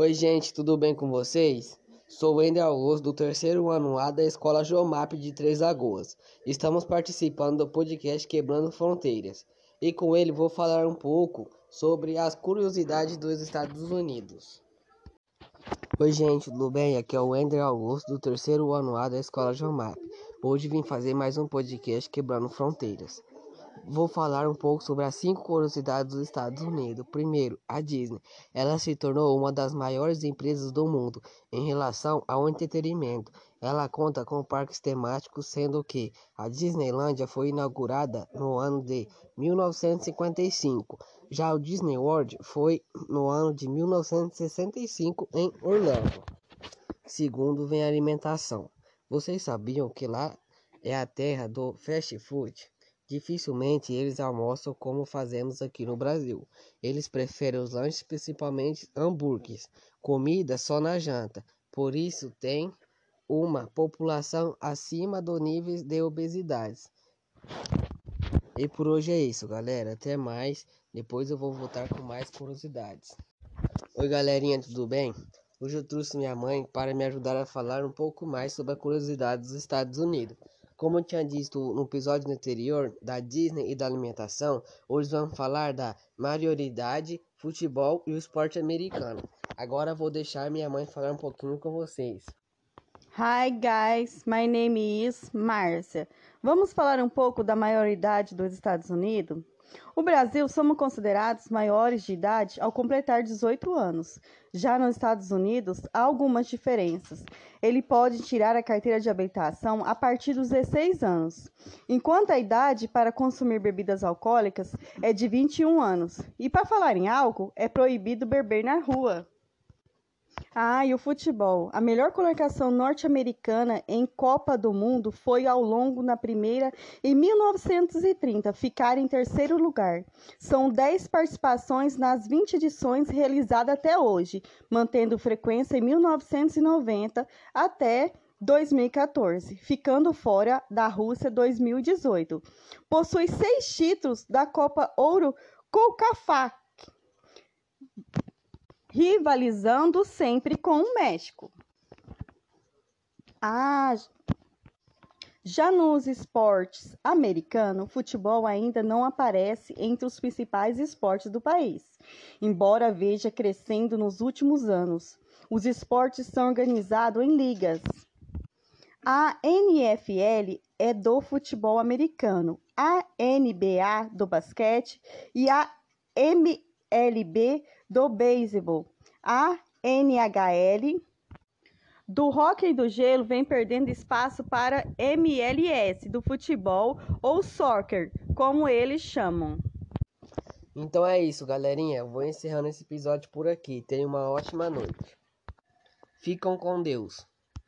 Oi, gente, tudo bem com vocês? Sou o Ender Augusto, do terceiro ano A da Escola Geomap de Três Lagoas. Estamos participando do podcast Quebrando Fronteiras. E com ele vou falar um pouco sobre as curiosidades dos Estados Unidos. Oi, gente, tudo bem? Aqui é o Ender Augusto, do terceiro ano A da Escola Geomap. Hoje vim fazer mais um podcast Quebrando Fronteiras. Vou falar um pouco sobre as cinco curiosidades dos Estados Unidos. Primeiro, a Disney. Ela se tornou uma das maiores empresas do mundo em relação ao entretenimento. Ela conta com parques temáticos, sendo que a Disneylândia foi inaugurada no ano de 1955. Já o Disney World foi no ano de 1965 em Orlando. Segundo, vem a alimentação. Vocês sabiam que lá é a terra do fast food? Dificilmente eles almoçam como fazemos aqui no Brasil. Eles preferem os lanches, principalmente hambúrgueres, comida só na janta. Por isso tem uma população acima do nível de obesidade. E por hoje é isso, galera. Até mais. Depois eu vou voltar com mais curiosidades. Oi, galerinha, tudo bem? Hoje eu trouxe minha mãe para me ajudar a falar um pouco mais sobre a curiosidade dos Estados Unidos. Como eu tinha dito no episódio anterior da Disney e da alimentação, hoje vamos falar da maioridade, futebol e o esporte americano. Agora vou deixar minha mãe falar um pouquinho com vocês. Hi guys, my name is Márcia. Vamos falar um pouco da maioridade dos Estados Unidos? O Brasil somos considerados maiores de idade ao completar 18 anos. Já nos Estados Unidos, há algumas diferenças. Ele pode tirar a carteira de habilitação a partir dos 16 anos, enquanto a idade para consumir bebidas alcoólicas é de 21 anos. E para falar em álcool, é proibido beber na rua. Ah, e o futebol. A melhor colocação norte-americana em Copa do Mundo foi ao longo na primeira em 1930, ficar em terceiro lugar. São 10 participações nas 20 edições realizadas até hoje, mantendo frequência em 1990 até 2014, ficando fora da Rússia 2018. Possui seis títulos da Copa Ouro Colcafá rivalizando sempre com o México. Ah, já nos esportes americanos, o futebol ainda não aparece entre os principais esportes do país, embora veja crescendo nos últimos anos. Os esportes são organizados em ligas. A NFL é do futebol americano, a NBA do basquete e a MLB do beisebol. A NHL do hóquei do gelo vem perdendo espaço para MLS do futebol ou soccer, como eles chamam. Então é isso, galerinha. Vou encerrando esse episódio por aqui. Tenha uma ótima noite. Ficam com Deus.